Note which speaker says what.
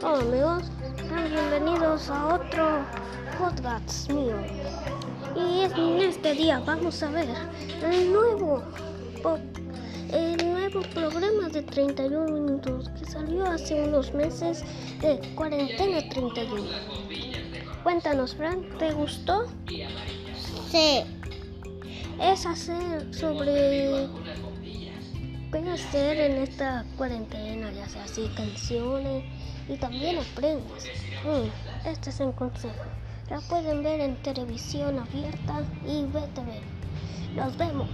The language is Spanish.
Speaker 1: Hola amigos, bienvenidos a otro podcast mío. Y en este día vamos a ver el nuevo, el nuevo programa de 31 minutos que salió hace unos meses de Cuarentena 31. Cuéntanos, Fran, ¿te gustó?
Speaker 2: Sí.
Speaker 1: Es hacer sobre hacer en esta cuarentena, ya sea así canciones y también aprendes. Mm, este es un consejo. La pueden ver en televisión abierta y BTV. Nos vemos.